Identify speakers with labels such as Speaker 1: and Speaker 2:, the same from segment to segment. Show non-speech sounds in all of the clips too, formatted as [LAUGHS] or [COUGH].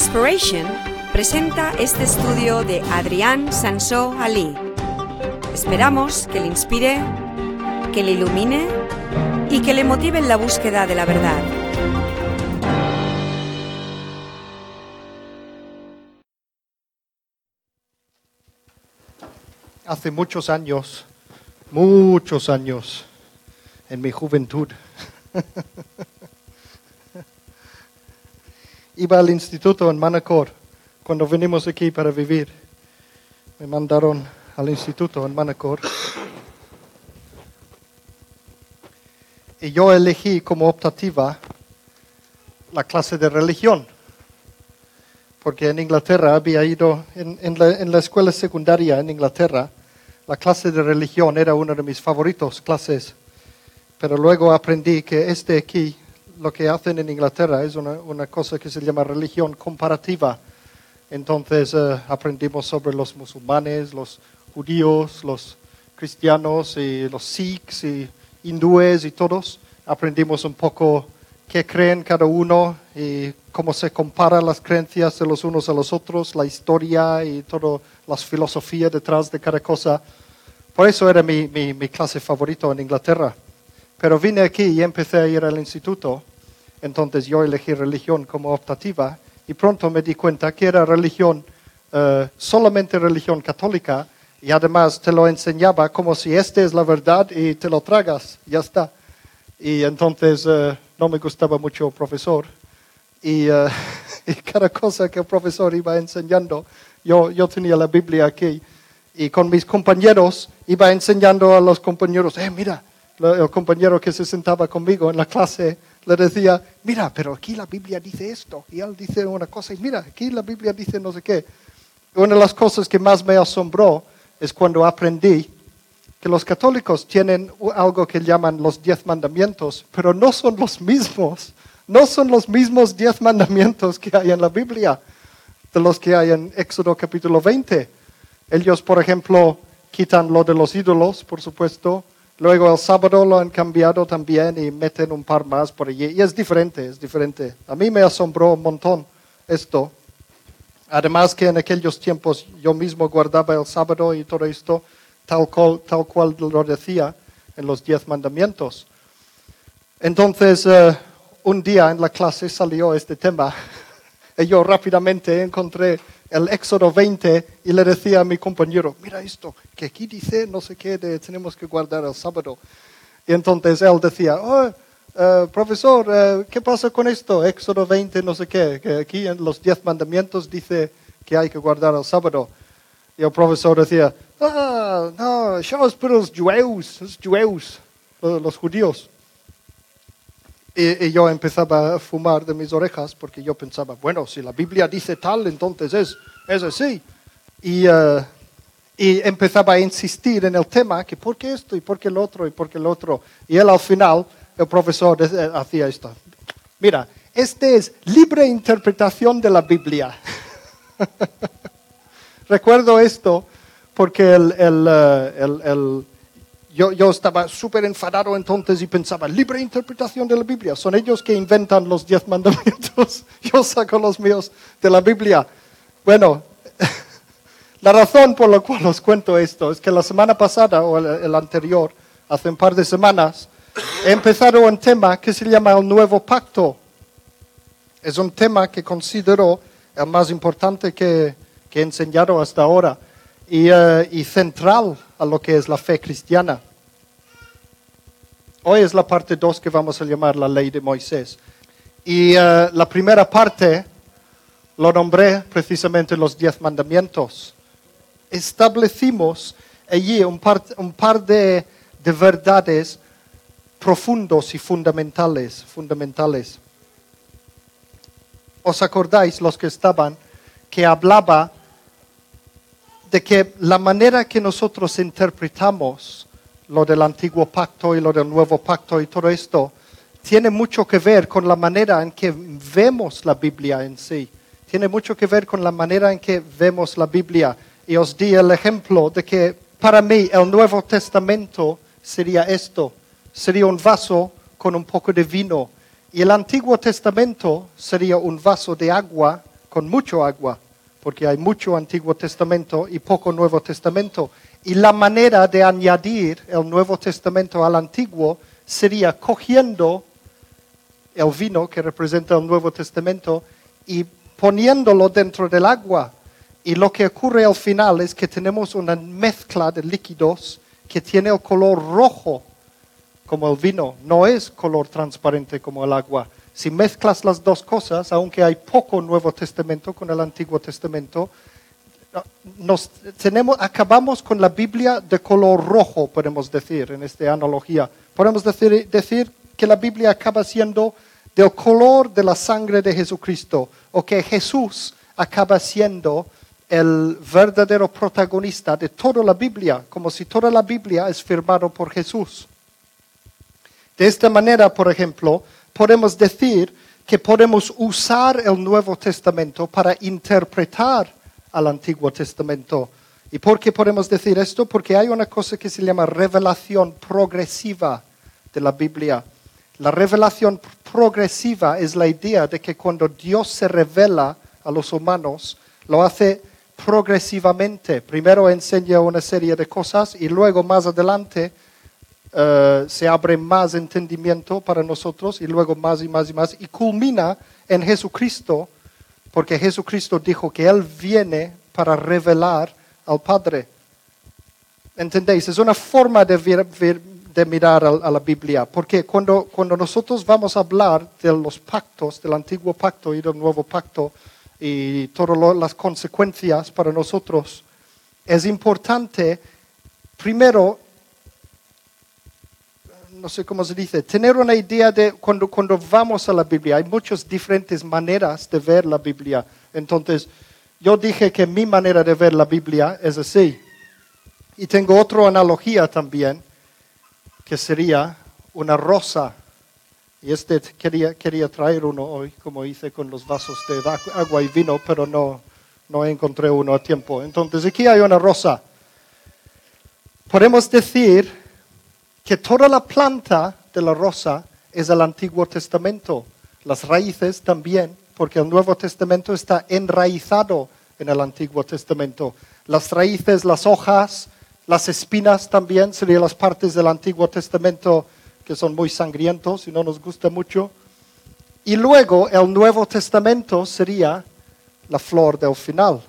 Speaker 1: Inspiration presenta este estudio de Adrián Sansó Ali. Esperamos que le inspire, que le ilumine y que le motive en la búsqueda de la verdad.
Speaker 2: Hace muchos años, muchos años, en mi juventud, [LAUGHS] iba al instituto en Manacor cuando venimos aquí para vivir. Me mandaron al instituto en Manacor. Y yo elegí como optativa la clase de religión, porque en Inglaterra había ido, en, en la, en la escuela secundaria en Inglaterra, la clase de religión era una de mis favoritos clases, pero luego aprendí que este aquí, lo que hacen en Inglaterra es una, una cosa que se llama religión comparativa. Entonces eh, aprendimos sobre los musulmanes, los judíos, los cristianos y los sikhs y hindúes y todos. Aprendimos un poco qué creen cada uno y cómo se comparan las creencias de los unos a los otros, la historia y todas las filosofías detrás de cada cosa. Por eso era mi, mi, mi clase favorita en Inglaterra. Pero vine aquí y empecé a ir al instituto. Entonces yo elegí religión como optativa y pronto me di cuenta que era religión, eh, solamente religión católica y además te lo enseñaba como si esta es la verdad y te lo tragas, ya está. Y entonces eh, no me gustaba mucho el profesor y, eh, [LAUGHS] y, cada cosa que el profesor iba enseñando, yo, yo tenía la Biblia aquí y con mis compañeros iba enseñando a los compañeros, eh, mira, el compañero que se sentaba conmigo en la clase le decía, mira, pero aquí la Biblia dice esto, y él dice una cosa, y mira, aquí la Biblia dice no sé qué. Una de las cosas que más me asombró es cuando aprendí que los católicos tienen algo que llaman los diez mandamientos, pero no son los mismos, no son los mismos diez mandamientos que hay en la Biblia, de los que hay en Éxodo capítulo 20. Ellos, por ejemplo, quitan lo de los ídolos, por supuesto, Luego el sábado lo han cambiado también y meten un par más por allí. Y es diferente, es diferente. A mí me asombró un montón esto. Además que en aquellos tiempos yo mismo guardaba el sábado y todo esto tal cual, lo decía en los diez mandamientos. Entonces, uh, un día en la clase salió este tema [LAUGHS] y yo rápidamente encontré el Éxodo 20 y le decía a mi compañero, mira esto, que aquí dice no sé qué, tenemos que guardar el sábado. Y entonces él decía, oh, uh, profesor, uh, ¿qué pasa con esto? Éxodo 20, no sé qué, que aquí en los diez mandamientos dice que hay que guardar el sábado. Y el profesor decía, ah, no, eso es para los jueus, los jueus, los judíos. Y, y, yo empezaba a fumar de mis orejas porque yo pensaba, bueno, si la Biblia dice tal, entonces es, es así. Y, uh, y empezaba a insistir en el tema, que por qué esto y por qué el otro y por qué el otro. Y él al final, el profesor hacía esto. Mira, esta es libre interpretación de la Biblia. [LAUGHS] Recuerdo esto porque el, el, el, el yo, estaba súper enfadado entonces y pensaba, libre interpretación de la Biblia. Son ellos que inventan los diez mandamientos. [LAUGHS] Yo saco los míos de la Biblia. Bueno, [LAUGHS] la razón por la cual os cuento esto es que la semana pasada o el, el anterior, hace un par de semanas, he empezado un tema que se llama el nuevo pacto. Es un tema que considero el más importante que, que he enseñado hasta ahora y, uh, y central a lo que es la fe cristiana. Hoy es la parte 2 que vamos a llamar la ley de Moisés. Y uh, la primera parte lo nombré precisamente los diez mandamientos. Establecimos allí un par, un par de, de verdades profundos y fundamentales, fundamentales. ¿Os acordáis los que estaban que hablaba de que la manera que nosotros interpretamos lo del antiguo pacto y lo del nuevo pacto y todo esto, tiene mucho que ver con la manera en que vemos la Biblia en sí. Tiene mucho que ver con la manera en que vemos la Biblia. Y os di el ejemplo de que para mí el Nuevo Testamento sería esto. Sería un vaso con un poco de vino. Y el Antiguo Testamento sería un vaso de agua con mucho agua, porque hay mucho Antiguo Testamento y poco Nuevo Testamento. Y la manera de añadir el Nuevo Testamento al Antiguo sería cogiendo el vino que representa el Nuevo Testamento y poniéndolo dentro del agua. Y lo que ocurre al final es que tenemos una mezcla de líquidos que tiene el color rojo como el vino, no es color transparente como el agua. Si mezclas las dos cosas, aunque hay poco Nuevo Testamento con el Antiguo Testamento, nos tenemos, acabamos con la Biblia de color rojo, podemos decir, en esta analogía. Podemos decir, decir que la Biblia acaba siendo del color de la sangre de Jesucristo, o que Jesús acaba siendo el verdadero protagonista de toda la Biblia, como si toda la Biblia es firmada por Jesús. De esta manera, por ejemplo, podemos decir que podemos usar el Nuevo Testamento para interpretar al Antiguo Testamento. ¿Y por qué podemos decir esto? Porque hay una cosa que se llama revelación progresiva de la Biblia. La revelación progresiva es la idea de que cuando Dios se revela a los humanos, lo hace progresivamente. Primero enseña una serie de cosas y luego más adelante eh, se abre más entendimiento para nosotros y luego más y más y más y culmina en Jesucristo porque Jesucristo dijo que Él viene para revelar al Padre. ¿Entendéis? Es una forma de, de mirar a, la Biblia, porque cuando, cuando nosotros vamos a hablar de los pactos, del antiguo pacto y del nuevo pacto, y todas las consecuencias para nosotros, es importante primero, no sé cómo se dice, tener una idea de cuando, cuando vamos a la Biblia. Hay muchas diferentes maneras de ver la Biblia. Entonces, yo dije que mi manera de ver la Biblia es así. Y tengo otra analogía también, que sería una rosa y este quería, quería traer uno hoy, como hice con los vasos de agua y vino, pero no, no encontré uno a tiempo. Entonces aquí hay una rosa. Podemos decir que toda la planta de la rosa es el Antiguo Testamento, las raíces también, porque el Nuevo Testamento está enraizado en el Antiguo Testamento. Las raíces, las hojas, las espinas también serían las partes del Antiguo Testamento que son muy sangrientos y no nos gusta mucho. Y luego el Nuevo Testamento sería la flor del final,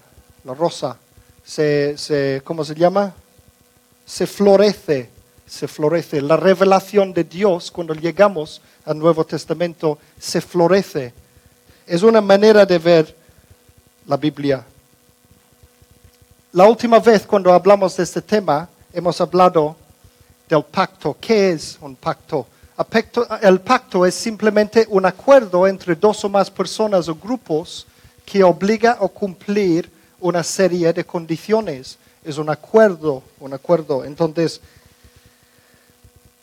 Speaker 2: la rosa. Se, ¿Cómo se llama? Se florece, se florece. La revelación de Dios cuando llegamos al Nuevo Testamento se florece. Es una manera de ver la Biblia. La última vez cuando hablamos de este tema, hemos hablado del pacto. ¿Qué es un pacto? El pacto es simplemente un acuerdo entre dos o más personas o grupos que obliga a cumplir una serie de condiciones. Es un acuerdo, un acuerdo. Entonces,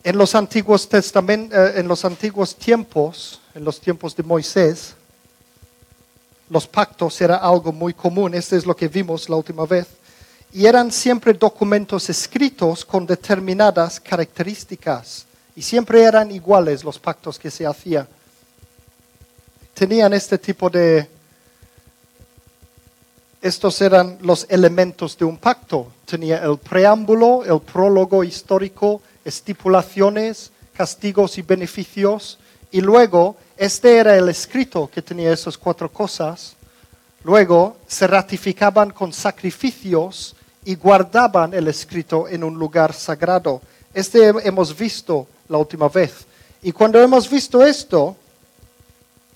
Speaker 2: en los antiguos eh, en los antiguos tiempos, en los tiempos de Moisés, los pactos era algo muy común. Esto es lo que vimos la última vez y eran siempre documentos escritos con determinadas características y siempre eran iguales los pactos que se hacían. Tenían este tipo de... Estos eran los elementos de un pacto. Tenía el preámbulo, el prólogo histórico, estipulaciones, castigos y beneficios. Y luego, este era el escrito que tenía esas cuatro cosas. Luego se ratificaban con sacrificios y guardaban el escrito en un lugar sagrado. Este hemos visto la última vez. Y cuando hemos visto esto,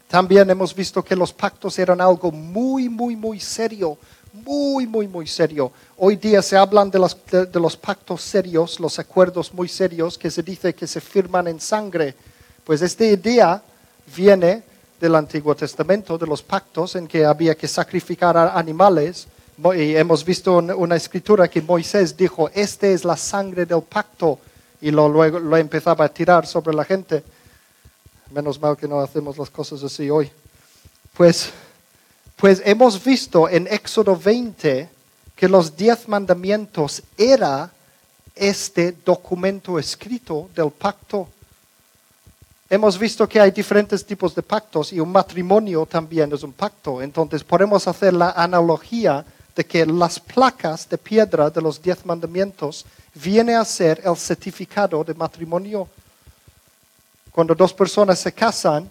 Speaker 2: también hemos visto que los pactos eran algo muy, muy, muy serio, muy, muy, muy serio. Hoy día se hablan de los, de, los, pactos serios, los acuerdos muy serios que se dice que se firman en sangre. Pues esta idea viene del Antiguo Testamento, de los pactos en que había que sacrificar animales y hemos visto una escritura que Moisés dijo, esta es la sangre del pacto, y luego lo empezaba a tirar sobre la gente. Menos mal que no hacemos las cosas así hoy. Pues, pues hemos visto en Éxodo 20 que los diez mandamientos era este documento escrito del pacto. hemos visto que hay diferentes tipos de pactos y un matrimonio también es un pacto. Entonces podemos hacer la analogía de que las placas de piedra de los diez mandamientos viene a ser el certificado de matrimonio. Cuando dos personas se casan,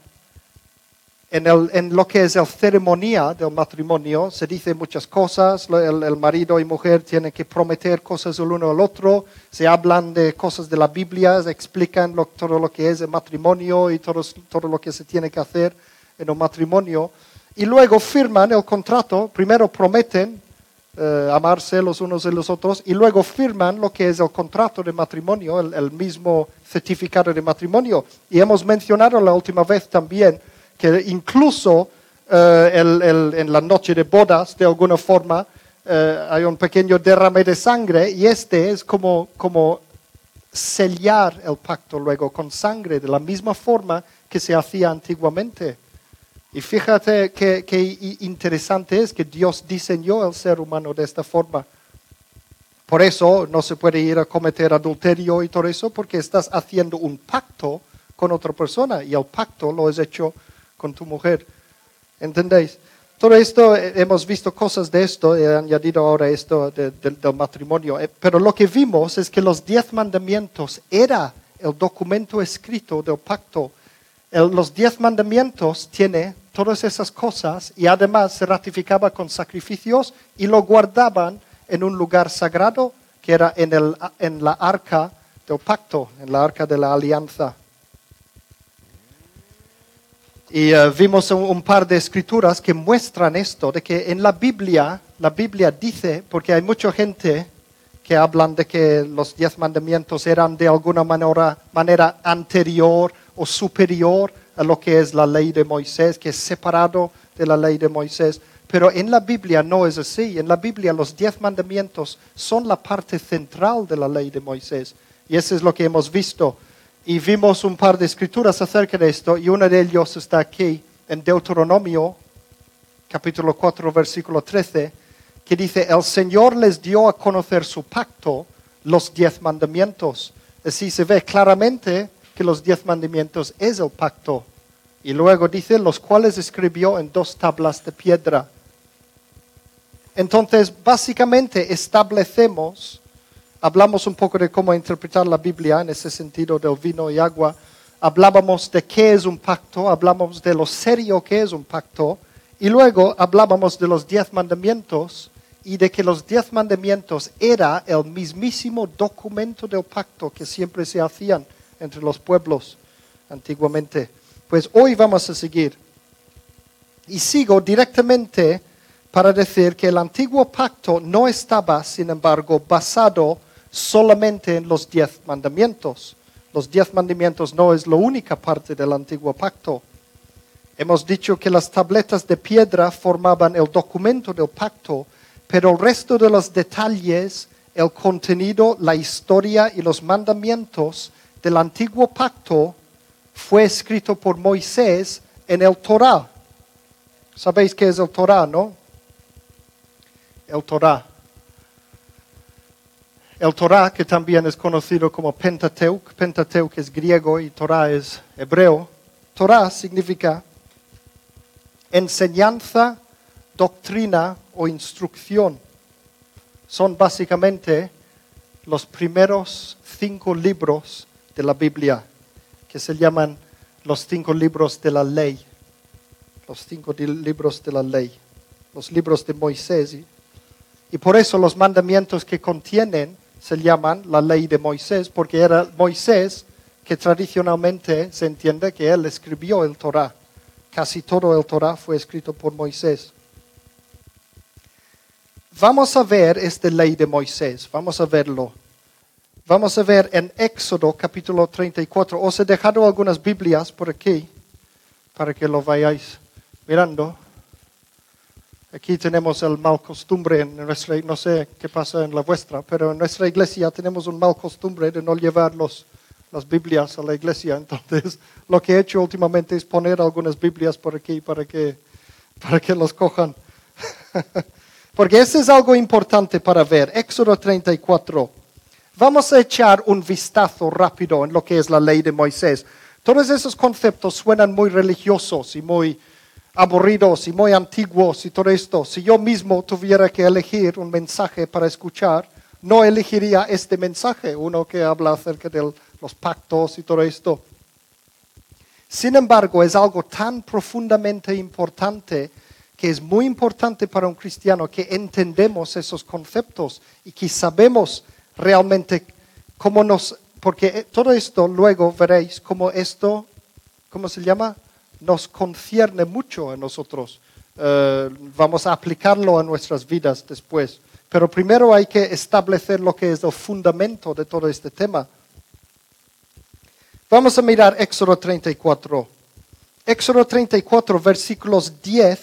Speaker 2: en, lo que es la ceremonia del matrimonio se dice muchas cosas, el, marido y mujer tienen que prometer cosas el uno al otro, se hablan de cosas de la Biblia, se explican todo lo que es el matrimonio y todo, todo lo que se tiene que hacer en un matrimonio, y luego firman el contrato, primero prometen eh, amarse los unos y los otros, y luego firman lo que es el contrato de matrimonio, el mismo certificado de matrimonio. Y hemos mencionado la última vez también, que incluso eh, en la noche de bodas, de alguna forma, eh, hay un pequeño derrame de sangre y este es como, como sellar el pacto luego con sangre, de la misma forma que se hacía antiguamente. Y fíjate qué interesante es que Dios diseñó el ser humano de esta forma. Por eso no se puede ir a cometer adulterio y todo eso, porque estás haciendo un pacto con otra persona y el pacto lo has hecho con tu mujer. ¿Entendéis? Todo esto, eh, hemos visto cosas de esto, he añadido ahora esto del matrimonio, eh, pero lo que vimos es que los diez mandamientos era el documento escrito del pacto. los diez mandamientos tiene todas esas cosas y además se ratificaba con sacrificios y lo guardaban en un lugar sagrado que era en, el, en la arca del pacto, en la arca de la alianza. Y eh, vimos un, par de escrituras que muestran esto, de que en la Biblia, la Biblia dice, porque hay mucha gente que hablan de que los diez mandamientos eran de alguna manera, manera anterior o superior a lo que es la ley de Moisés, que es separado de la ley de Moisés. Pero en la Biblia no es así. En la Biblia los diez mandamientos son la parte central de la ley de Moisés. Y eso es lo que hemos visto y vimos un par de escrituras acerca de esto y uno de ellos está aquí en Deuteronomio capítulo 4 versículo 13 que dice, el Señor les dio a conocer su pacto, los diez mandamientos. Así se ve claramente que los diez mandamientos es el pacto. Y luego dice, los cuales escribió en dos tablas de piedra. Entonces, básicamente establecemos hablamos un poco de cómo interpretar la Biblia en ese sentido del vino y agua. Hablábamos de qué es un pacto, hablábamos de lo serio que es un pacto, y luego hablábamos de los diez mandamientos y de que los diez mandamientos era el mismísimo documento del pacto que siempre se hacían entre los pueblos antiguamente. Pues hoy vamos a seguir. Y sigo directamente para decir que el antiguo pacto no estaba, sin embargo, basado solamente en los diez mandamientos. Los diez mandamientos no es la única parte del antiguo pacto. Hemos dicho que las tabletas de piedra formaban el documento del pacto, pero el resto de los detalles, el contenido, la historia y los mandamientos del antiguo pacto fue escrito por Moisés en el Torah. ¿Sabéis qué es el Torah, no? El Torah. El Torah, que también es conocido como Pentateuch, Pentateuch es griego y Torah es hebreo. Torah significa enseñanza, doctrina o instrucción. Son básicamente los primeros cinco libros de la Biblia, que se llaman los cinco libros de la ley. Los cinco libros de la ley. Los libros de Moisés. Y por eso los mandamientos que contienen se llaman la ley de Moisés, porque era Moisés que tradicionalmente se entiende que él escribió el Torah. Casi todo el Torah fue escrito por Moisés. Vamos a ver esta ley de Moisés, vamos a verlo. Vamos a ver en Éxodo capítulo 34. Os he dejado algunas Biblias por aquí para que lo vayáis mirando. Aquí tenemos el mal costumbre en nuestra, no sé qué pasa en la vuestra, pero en nuestra iglesia tenemos un mal costumbre de no llevar los, las Biblias a la iglesia. Entonces, lo que he hecho últimamente es poner algunas Biblias por aquí para que, para que los cojan. [LAUGHS] Porque eso es algo importante para ver. Éxodo 34. Vamos a echar un vistazo rápido en lo que es la ley de Moisés. Todos esos conceptos suenan muy religiosos y muy aburridos y muy antiguos y todo esto. Si yo mismo tuviera que elegir un mensaje para escuchar, no elegiría este mensaje, uno que habla acerca de los pactos y todo esto. Sin embargo, es algo tan profundamente importante que es muy importante para un cristiano que entendemos esos conceptos y que sabemos realmente cómo nos, porque todo esto luego veréis cómo esto, ¿cómo se llama? Nos concierne mucho a nosotros. Eh, vamos a aplicarlo a nuestras vidas después. Pero primero hay que establecer lo que es el fundamento de todo este tema. Vamos a mirar Éxodo 34. Éxodo 34, versículos 10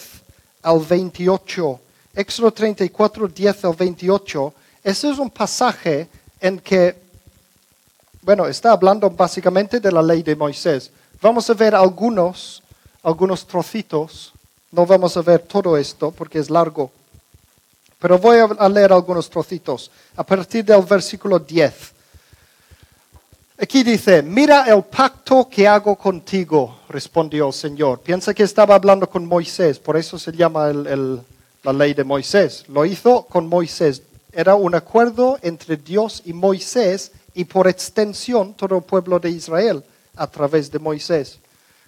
Speaker 2: al 28. Éxodo 34, 10 al 28. Ese es un pasaje en que, bueno, está hablando básicamente de la ley de Moisés. Vamos a ver algunos, algunos trocitos. No vamos a ver todo esto porque es largo. Pero voy a leer algunos trocitos a partir del versículo 10. Aquí dice, mira el pacto que hago contigo, respondió el Señor. Piensa que estaba hablando con Moisés, por eso se llama la ley de Moisés. Lo hizo con Moisés. Era un acuerdo entre Dios y Moisés y por extensión todo el pueblo de Israel a través de Moisés.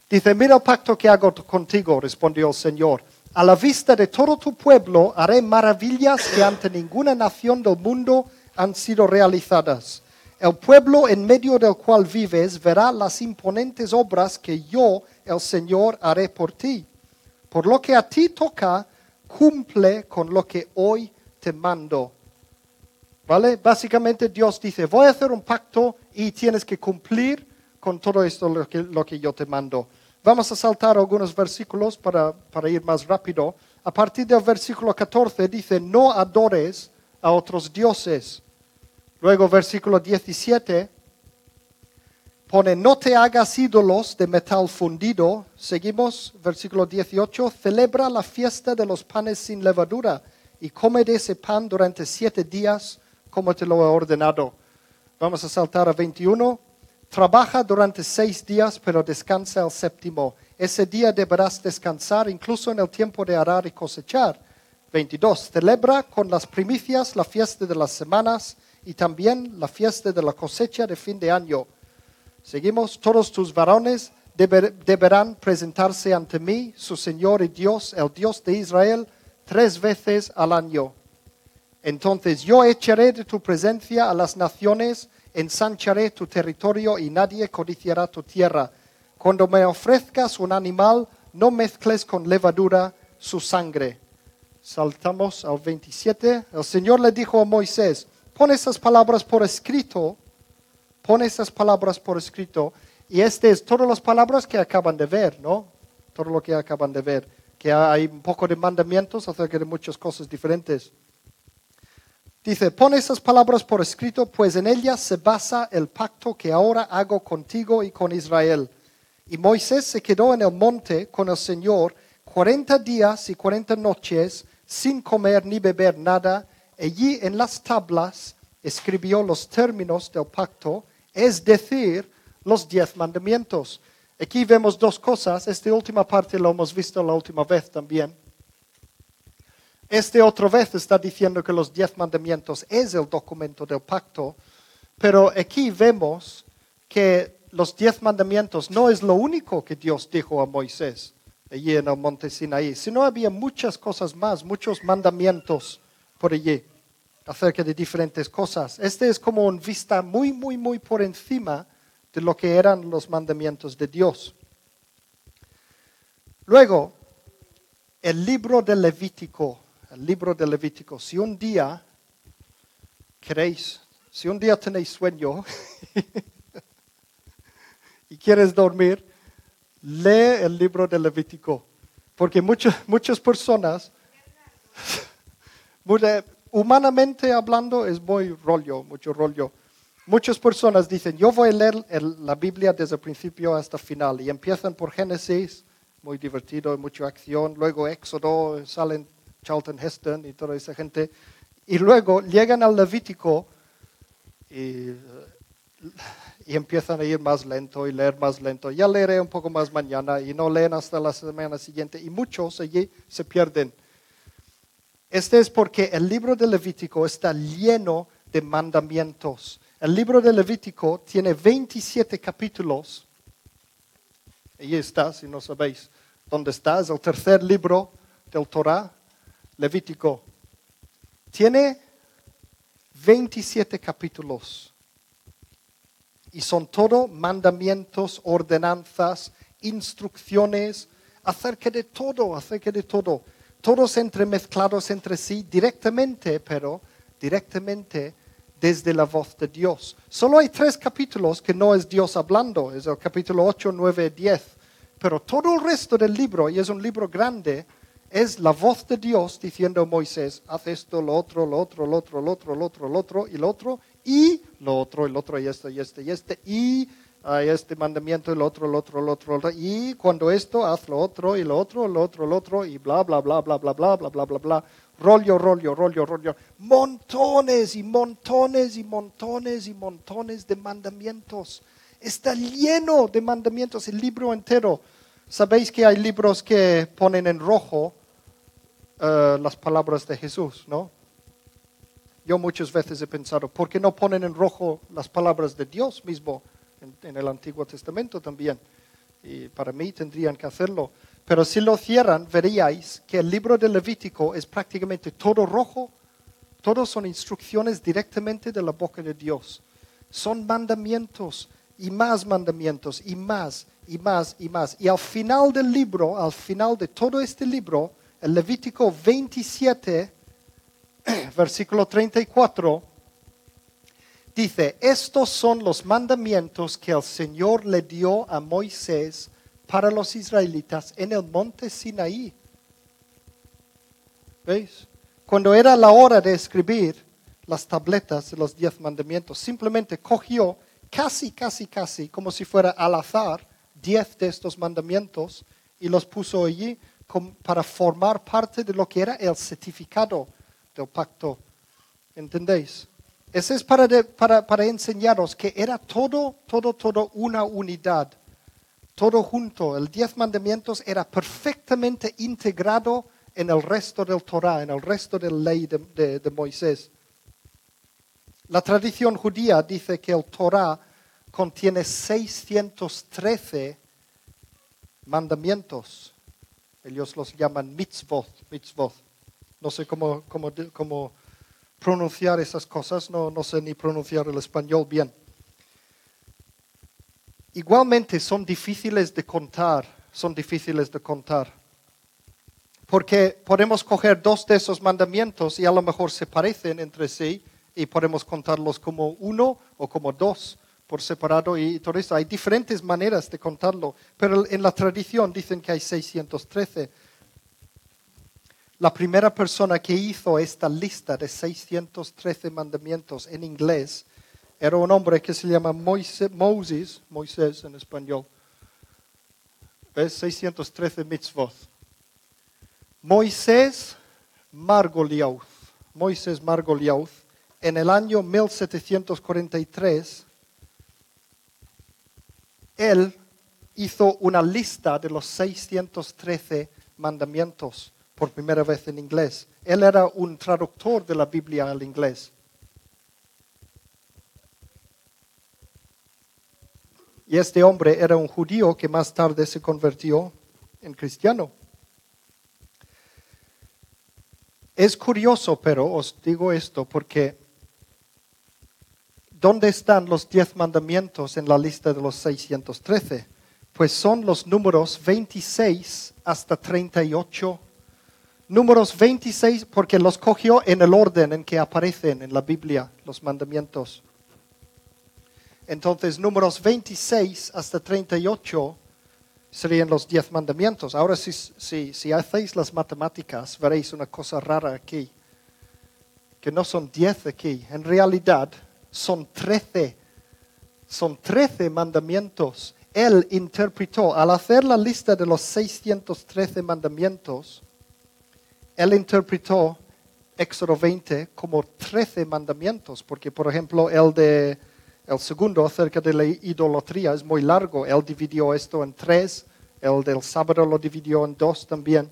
Speaker 2: Dice, mira el pacto que hago contigo, respondió el Señor a la vista de todo tu pueblo haré maravillas que ante ninguna nación del mundo han sido realizadas. El pueblo en medio del cual vives verá las imponentes obras que yo, el Señor, haré por ti. Por lo que a ti toca, cumple con lo que hoy te mando. ¿Vale? Básicamente Dios dice, voy a hacer un pacto y tienes que cumplir con todo esto lo que, lo que yo te mando. Vamos a saltar algunos versículos para, ir más rápido. A partir del versículo 14 dice, no adores a otros dioses. Luego versículo 17 pone, no te hagas ídolos de metal fundido. Seguimos, versículo 18, celebra la fiesta de los panes sin levadura y come de ese pan durante siete días como te lo he ordenado. Vamos a saltar a 21. Trabaja durante seis días, pero descansa el séptimo. Ese día deberás descansar incluso en el tiempo de arar y cosechar. 22. Celebra con las primicias la fiesta de las semanas y también la fiesta de la cosecha de fin de año. Seguimos. Todos tus varones deberán presentarse ante mí, su Señor y Dios, el Dios de Israel, tres veces al año. Entonces yo echaré de tu presencia a las naciones ensancharé tu territorio y nadie codiciará tu tierra. Cuando me ofrezcas un animal, no mezcles con levadura su sangre. Saltamos al 27. El Señor le dijo a Moisés, pon esas palabras por escrito, pon esas palabras por escrito. Y este es todas las palabras que acaban de ver, ¿no? Todo lo que acaban de ver. Que hay un poco de mandamientos acerca de muchas cosas diferentes. Dice, pon esas palabras por escrito, pues en ellas se basa el pacto que ahora hago contigo y con Israel. Y Moisés se quedó en el monte con el Señor cuarenta días y cuarenta noches sin comer ni beber nada. Allí en las tablas escribió los términos del pacto, es decir, los diez mandamientos. Aquí vemos dos cosas. Esta última parte lo hemos visto la última vez también. Este otra vez está diciendo que los diez mandamientos es el documento del pacto, pero aquí vemos que los diez mandamientos no es lo único que Dios dijo a Moisés allí en el monte Sinaí, sino había muchas cosas más, muchos mandamientos por allí acerca de diferentes cosas. Este es como un vista muy, muy, muy por encima de lo que eran los mandamientos de Dios. Luego, el libro de Levítico el libro de Levítico. Si un día queréis, si un día tenéis sueño [LAUGHS] y quieres dormir, lee el libro de Levítico. Porque muchas, muchas personas, [LAUGHS] humanamente hablando, es muy rollo, mucho rollo. Muchas personas dicen, yo voy a leer la Biblia desde el principio hasta el final. Y empiezan por Génesis, muy divertido, mucha acción. Luego Éxodo, salen Charlton Heston y toda esa gente. Y luego llegan al Levítico y, empiezan a ir más lento y leer más lento. Ya leeré un poco más mañana y no leen hasta la semana siguiente y muchos allí se pierden. Este es porque el libro de Levítico está lleno de mandamientos. El libro de Levítico tiene 27 capítulos. Allí está, si no sabéis dónde está. Es el tercer libro del Torah, Levítico. Tiene 27 capítulos. Y son todo mandamientos, ordenanzas, instrucciones acerca de todo, acerca de todo. Todos entremezclados entre sí directamente, pero directamente desde la voz de Dios. Solo hay tres capítulos que no es Dios hablando, es el capítulo 8, 9, 10. Pero todo el resto del libro, y es un libro grande, es la voz de Dios diciendo a Moisés, haz esto, lo otro, lo otro, lo otro, lo otro, lo otro, lo otro, y lo otro, y lo otro, y lo otro, y este, y este, y este, y este mandamiento, y otro, lo otro, lo otro, lo otro, y cuando esto, haz lo otro, y lo otro, lo otro, lo otro, y bla, bla, bla, bla, bla, bla, bla, bla, bla, bla, rollo, rollo, rollo, rollo, montones y montones y montones y montones de mandamientos. Está lleno de mandamientos, el libro entero. Sabéis que hay libros que ponen en rojo eh, las palabras de Jesús, ¿no? Yo muchas veces he pensado, ¿por qué no ponen en rojo las palabras de Dios mismo en, el Antiguo Testamento también? Y para mí tendrían que hacerlo. Pero si lo cierran, veríais que el libro de Levítico es prácticamente todo rojo. Todos son instrucciones directamente de la boca de Dios. Son mandamientos y más mandamientos y más y más y más. Y al final del libro, al final de todo este libro, el Levítico 27, [CLEARS THROAT] versículo 34, dice, estos son los mandamientos que el Señor le dio a Moisés para los israelitas en el monte Sinaí. ¿Veis? Cuando era la hora de escribir las tabletas de los diez mandamientos, simplemente cogió casi, casi, casi, como si fuera al azar, diez de estos mandamientos y los puso allí para formar parte de lo que era el certificado del pacto. ¿Entendéis? Ese es para, para, para enseñaros que era todo, todo, todo una unidad. Todo junto. El diez mandamientos era perfectamente integrado en el resto del Torah, en el resto de la ley de, de Moisés. La tradición judía dice que el Torah contiene 613 mandamientos. Ellos los llaman mitzvot, mitzvot. No sé cómo, cómo, pronunciar esas cosas, no, no sé ni pronunciar el español bien. Igualmente son difíciles de contar, son difíciles de contar. Porque podemos coger dos de esos mandamientos y a lo mejor se parecen entre sí y podemos contarlos como uno o como dos por separado y todo eso. Hay diferentes maneras de contarlo, pero en la tradición dicen que hay 613. La primera persona que hizo esta lista de 613 mandamientos en inglés era un hombre que se llama Moisés, Moisés en español. ¿Ves? 613 mitzvot. Moisés Margoliouth. Moisés Margoliouth, en el año 1743, él hizo una lista de los 613 mandamientos por primera vez en inglés. Él era un traductor de la Biblia al inglés. Y este hombre era un judío que más tarde se convirtió en cristiano. Es curioso, pero os digo esto porque ¿Dónde están los diez mandamientos en la lista de los 613? Pues son los números 26 hasta 38. Números 26 porque los cogió en el orden en que aparecen en la Biblia los mandamientos. Entonces, números 26 hasta 38 serían los diez mandamientos. Ahora, si, si, si hacéis las matemáticas, veréis una cosa rara aquí, que no son diez aquí. En realidad, son trece, son trece mandamientos. Él interpretó, al hacer la lista de los 613 mandamientos, él interpretó Éxodo 20 como trece mandamientos, porque por ejemplo el de, El segundo, acerca de la idolatría, es muy largo. Él dividió esto en tres. El del sábado lo dividió en dos también.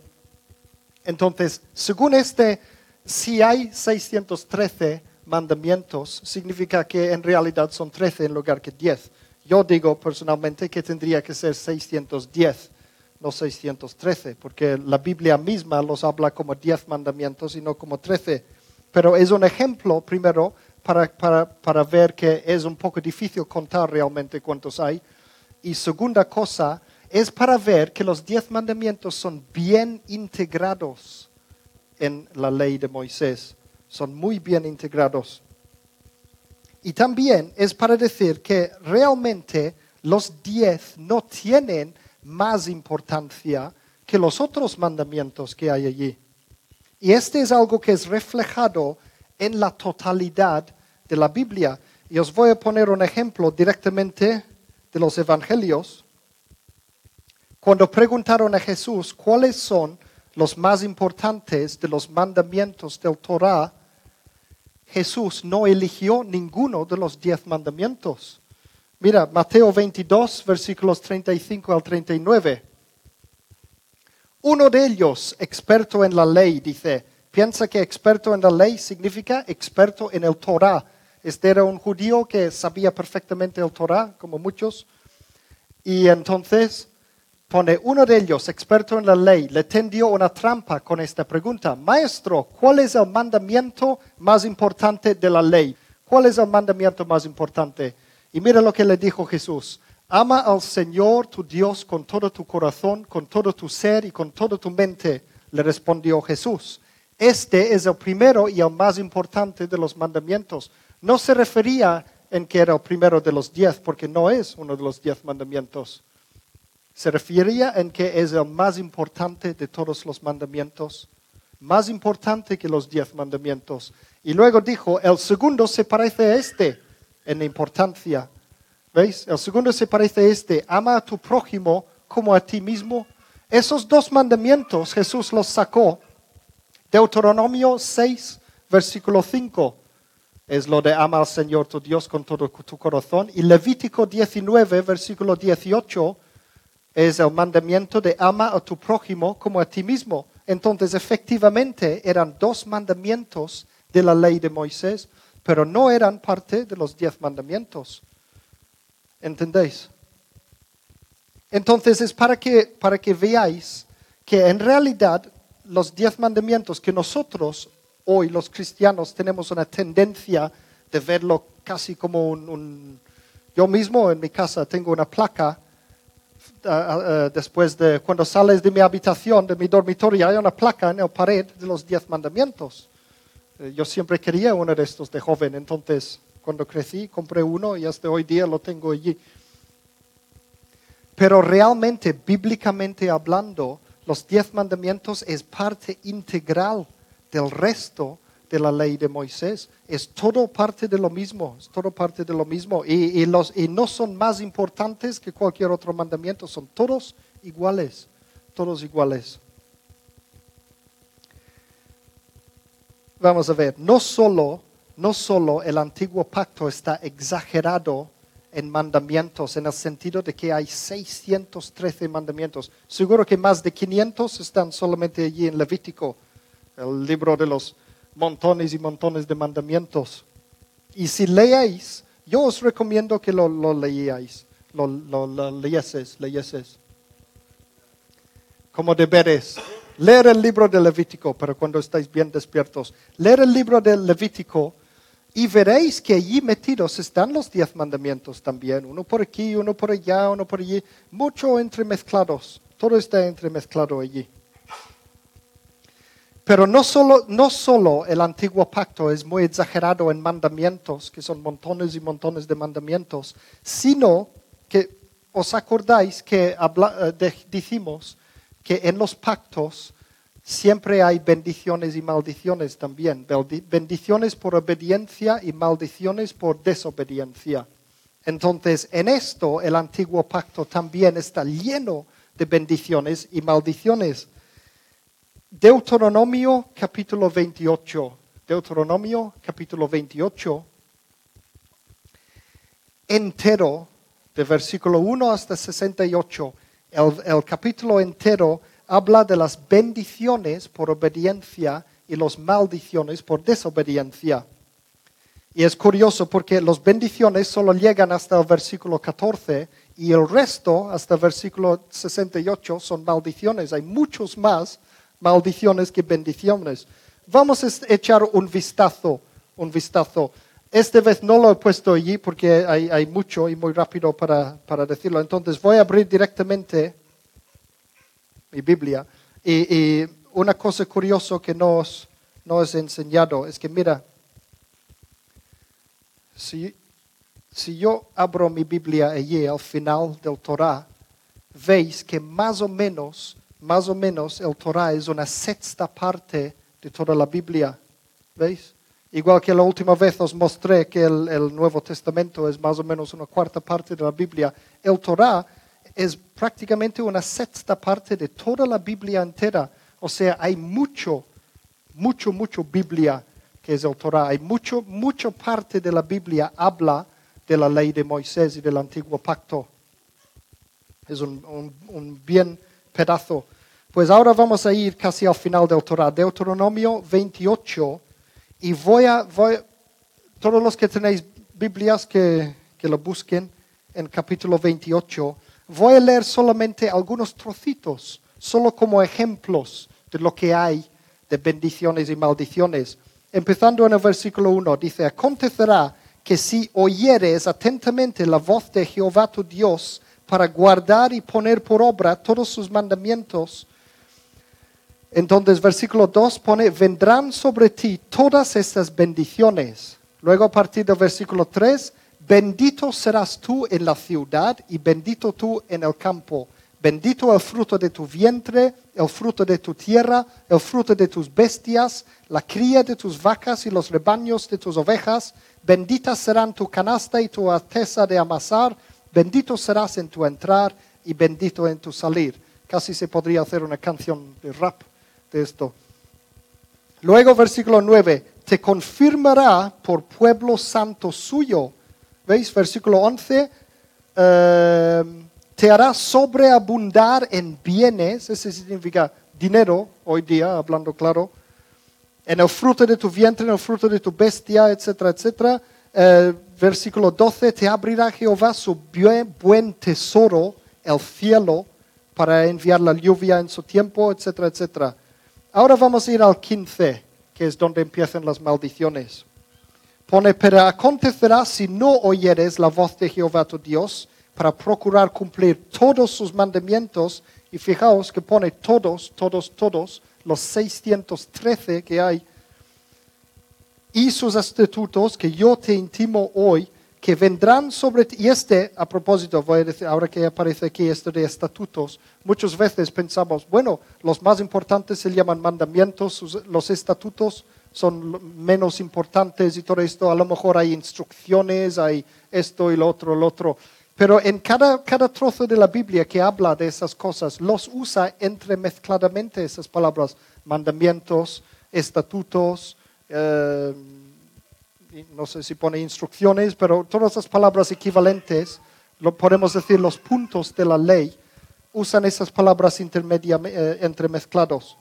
Speaker 2: Entonces, según este, si hay 613 mandamientos, significa que en realidad son 13 en lugar que 10. Yo digo personalmente que tendría que ser 610, no 613, porque la Biblia misma los habla como 10 mandamientos y no como 13. Pero es un ejemplo, primero, para, para ver que es un poco difícil contar realmente cuántos hay. Y segunda cosa, es para ver que los 10 mandamientos son bien integrados en la ley de Moisés. Son muy bien integrados. Y también es para decir que realmente los diez no tienen más importancia que los otros mandamientos que hay allí. Y este es algo que es reflejado en la totalidad de la Biblia. Y os voy a poner un ejemplo directamente de los evangelios. Cuando preguntaron a Jesús cuáles son los más importantes de los mandamientos del Torah, Jesús no eligió ninguno de los diez mandamientos. Mira, Mateo 22, versículos 35 al 39. Uno de ellos, experto en la ley, dice, piensa que experto en la ley significa experto en el Torah. Este era un judío que sabía perfectamente el Torah, como muchos. Y entonces pone uno de ellos, experto en la ley, le tendió una trampa con esta pregunta. Maestro, ¿cuál es el mandamiento más importante de la ley? ¿Cuál es el mandamiento más importante? Y mira lo que le dijo Jesús. Ama al Señor tu Dios con todo tu corazón, con todo tu ser y con toda tu mente, le respondió Jesús. Este es el primero y el más importante de los mandamientos. No se refería en que era el primero de los diez, porque no es uno de los diez mandamientos se refería en que es el más importante de todos los mandamientos, más importante que los diez mandamientos. Y luego dijo, el segundo se parece a este en importancia. ¿Veis? El segundo se parece a este, ama a tu prójimo como a ti mismo. Esos dos mandamientos Jesús los sacó. Deuteronomio 6, versículo 5 es lo de ama al Señor tu Dios con todo tu corazón. Y Levítico 19, versículo 18 es el mandamiento de ama a tu prójimo como a ti mismo. Entonces, efectivamente, eran dos mandamientos de la ley de Moisés, pero no eran parte de los diez mandamientos. ¿Entendéis? Entonces, es para que, para que veáis que en realidad los diez mandamientos que nosotros hoy los cristianos tenemos una tendencia de verlo casi como un yo mismo en mi casa tengo una placa después de cuando sales de mi habitación, de mi dormitorio, hay una placa en la pared de los diez mandamientos. Eh, yo siempre quería uno de estos de joven, entonces cuando crecí compré uno y hasta hoy día lo tengo allí. Pero realmente, bíblicamente hablando, los diez mandamientos es parte integral del resto de la ley de Moisés. Es todo parte de lo mismo, es todo parte de lo mismo. Y, los, y no son más importantes que cualquier otro mandamiento, son todos iguales, todos iguales. Vamos a ver, no solo, no solo el antiguo pacto está exagerado en mandamientos, en el sentido de que hay 613 mandamientos. Seguro que más de 500 están solamente allí en Levítico, el libro de los montones y montones de mandamientos. Y si leéis, yo os recomiendo que lo, lo leáis, lo, lo, leyeses, leyeses. Como deberes. Leer el libro de Levítico, pero cuando estáis bien despiertos. Leer el libro de Levítico y veréis que allí metidos están los diez mandamientos también. Uno por aquí, uno por allá, uno por allí. Mucho entremezclados. Todo está entremezclado allí. Pero no solo, no solo el antiguo pacto es muy exagerado en mandamientos, que son montones y montones de mandamientos, sino que os acordáis que eh, dijimos que en los pactos siempre hay bendiciones y maldiciones también. Bendiciones por obediencia y maldiciones por desobediencia. Entonces, en esto el antiguo pacto también está lleno de bendiciones y maldiciones. Deuteronomio capítulo 28. Deuteronomio capítulo 28. entero, de versículo 1 hasta 68, el, el capítulo entero habla de las bendiciones por obediencia y las maldiciones por desobediencia. Y es curioso porque las bendiciones solo llegan hasta el versículo 14 y el resto, hasta el versículo 68, son maldiciones. Hay muchos más maldiciones que bendiciones. Vamos a echar un vistazo, un vistazo. Esta vez no lo he puesto allí porque hay, mucho y muy rápido para, para, decirlo. Entonces voy a abrir directamente mi Biblia. Y, una cosa curiosa que nos, nos he enseñado es que, mira, si, si yo abro mi Biblia allí al final del Torah, veis que más o menos, más o menos el Torah es una sexta parte de toda la Biblia. ¿Veis? Igual que la última vez os mostré que el, Nuevo Testamento es más o menos una cuarta parte de la Biblia, el Torah es prácticamente una sexta parte de toda la Biblia entera. O sea, hay mucho, mucho, mucho Biblia que es el Torah. Hay mucho, mucha parte de la Biblia habla de la ley de Moisés y del antiguo pacto. Es un, bien pedazo. Pues ahora vamos a ir casi al final del Torah, Deuteronomio 28, y voy a, voy, todos los que tenéis Biblias que, que lo busquen en capítulo 28, voy a leer solamente algunos trocitos, solo como ejemplos de lo que hay de bendiciones y maldiciones. Empezando en el versículo 1, dice, acontecerá que si oyeres atentamente la voz de Jehová tu Dios para guardar y poner por obra todos sus mandamientos, entonces versículo 2 pone, vendrán sobre ti todas estas bendiciones. Luego a partir del versículo 3, bendito serás tú en la ciudad y bendito tú en el campo. Bendito el fruto de tu vientre, el fruto de tu tierra, el fruto de tus bestias, la cría de tus vacas y los rebaños de tus ovejas. Benditas serán tu canasta y tu artesa de amasar. Bendito serás en tu entrar y bendito en tu salir. Casi se podría hacer una canción de rap de esto. Luego, versículo 9, te confirmará por pueblo santo suyo. ¿Veis? Versículo 11 te hará sobreabundar en bienes, eso significa dinero hoy día, hablando claro, en el fruto de tu vientre, en el fruto de tu bestia, etcétera, etcétera. Eh, versículo 12, te abrirá Jehová su buen tesoro, el cielo, para enviar la lluvia en su tiempo, etcétera, etcétera. Ahora vamos a ir al 15, que es donde empiezan las maldiciones. Pone, pero acontecerá si no oyeres la voz de Jehová tu Dios, para procurar cumplir todos sus mandamientos. Y fijaos que pone todos, todos, todos, los 613 que hay, y sus estatutos que yo te intimo hoy, que vendrán sobre ti. Y este, a propósito, voy a decir, ahora que aparece aquí esto de estatutos, muchas veces pensamos, bueno, los más importantes se llaman mandamientos, los estatutos son menos importantes y todo esto, a lo mejor hay instrucciones, hay esto y lo otro, lo otro. Pero en cada, cada trozo de la Biblia que habla de esas cosas, los usa entremezcladamente esas palabras, mandamientos, estatutos, eh, no sé si pone instrucciones, pero todas esas palabras equivalentes, lo podemos decir los puntos de la ley, usan esas palabras eh, entremezclados.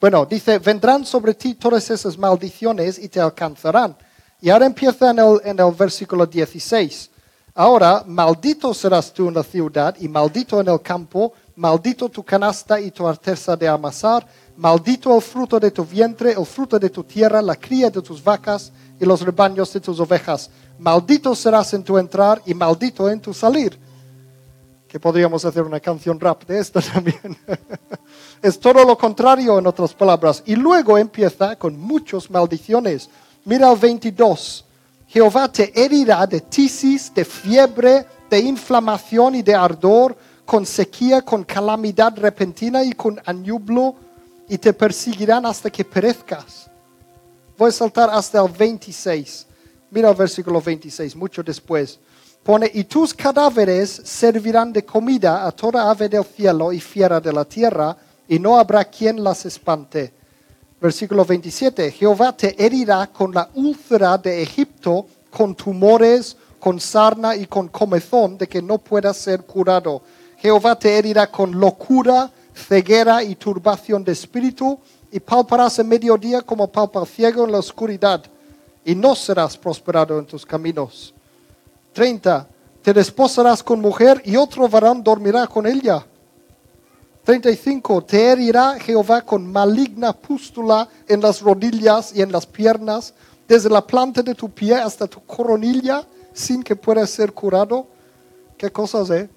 Speaker 2: Bueno, dice, vendrán sobre ti todas esas maldiciones y te alcanzarán. Y ahora empieza en el, el versículo 16. Ahora, maldito serás tú en la ciudad y maldito en el campo, maldito tu canasta y tu artesa de amasar, maldito el fruto de tu vientre, el fruto de tu tierra, la cría de tus vacas y los rebaños de tus ovejas. Maldito serás en tu entrar y maldito en tu salir. Que podríamos hacer una canción rap de esto [LAUGHS] también. es todo lo contrario en otras palabras. Y luego empieza con muchas maldiciones. Mira el 22. Jehová te herirá de tisis, de fiebre, de inflamación y de ardor, con sequía, con calamidad repentina y con añublo, y te perseguirán hasta que perezcas. Voy a saltar hasta el 26. Mira el versículo 26, mucho después. Pone, y tus cadáveres servirán de comida a toda ave del cielo y fiera de la tierra, y no habrá quien las espante versículo 27, Jehová te herirá con la úlcera de Egipto, con tumores, con sarna y con comezón de que no pueda ser curado. Jehová te herirá con locura, ceguera y turbación de espíritu, y palparás en mediodía como palpa ciego en la oscuridad, y no serás prosperado en tus caminos. 30. Te desposarás con mujer y otro varón dormirá con ella. 35. Te herirá Jehová con maligna pústula en las rodillas y en las piernas, desde la planta de tu pie hasta tu coronilla, sin que pueda ser curado. ¿Qué cosas, eh?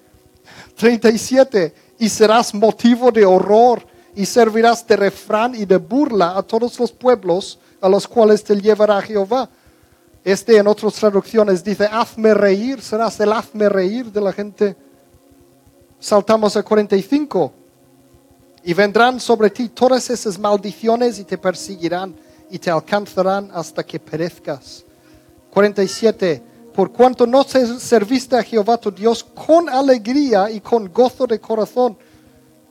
Speaker 2: 37. Y serás motivo de horror y servirás de refrán y de burla a todos los pueblos a los cuales te llevará Jehová. Este en otras traducciones dice, hazme reír, serás el hazme reír de la gente. Saltamos a 45. Y vendrán sobre ti todas esas maldiciones y te perseguirán y te alcanzarán hasta que perezcas. 47. Por cuanto no serviste a Jehová tu Dios con alegría y con gozo de corazón,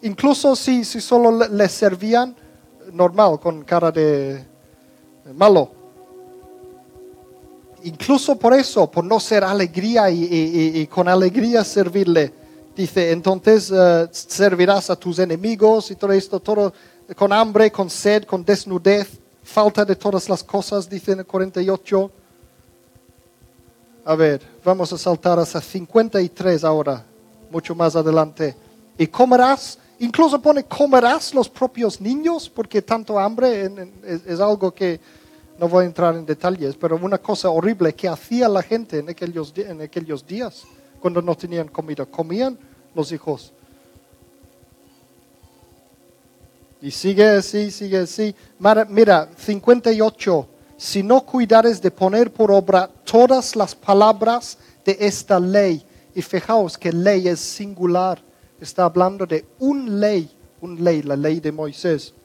Speaker 2: incluso si, si solo le servían normal, con cara de malo. Incluso por eso, por no ser alegría y con alegría servirle, Dice, entonces eh, servirás a tus enemigos y todo esto, todo con hambre, con sed, con desnudez, falta de todas las cosas, dice en el 48. A ver, vamos a saltar hasta 53 ahora, mucho más adelante. Y comerás, incluso pone comerás los propios niños, porque tanto hambre es, algo que no voy a entrar en detalles, pero una cosa horrible que hacía la gente en aquellos, en aquellos días cuando no tenían comida. Comían los hijos. Y sigue así, sigue así. Mira, 58. Si no cuidares de poner por obra todas las palabras de esta ley, y fijaos que ley es singular, está hablando de un ley, un ley, la ley de Moisés.